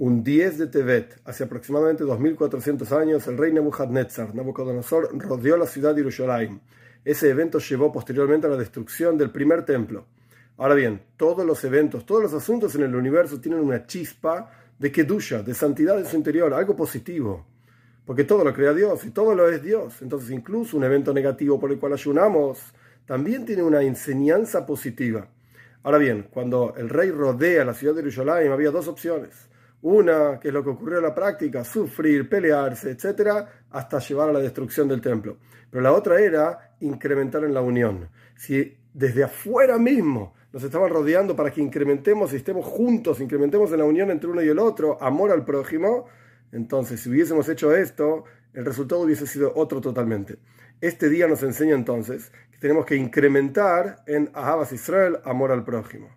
un 10 de Tevet, hace aproximadamente 2400 años, el rey Nebuchadnezzar, Nabucodonosor, rodeó la ciudad de Yerushalayim. Ese evento llevó posteriormente a la destrucción del primer templo. Ahora bien, todos los eventos, todos los asuntos en el universo tienen una chispa de Kedusha, de santidad en su interior, algo positivo. Porque todo lo crea Dios y todo lo es Dios. Entonces, incluso un evento negativo por el cual ayunamos también tiene una enseñanza positiva. Ahora bien, cuando el rey rodea la ciudad de Yerushalayim, había dos opciones una, que es lo que ocurrió en la práctica, sufrir, pelearse, etcétera, hasta llevar a la destrucción del templo. Pero la otra era incrementar en la unión. Si desde afuera mismo nos estaban rodeando para que incrementemos y estemos juntos, incrementemos en la unión entre uno y el otro, amor al prójimo, entonces si hubiésemos hecho esto, el resultado hubiese sido otro totalmente. Este día nos enseña entonces que tenemos que incrementar en Ahavas Israel, amor al prójimo.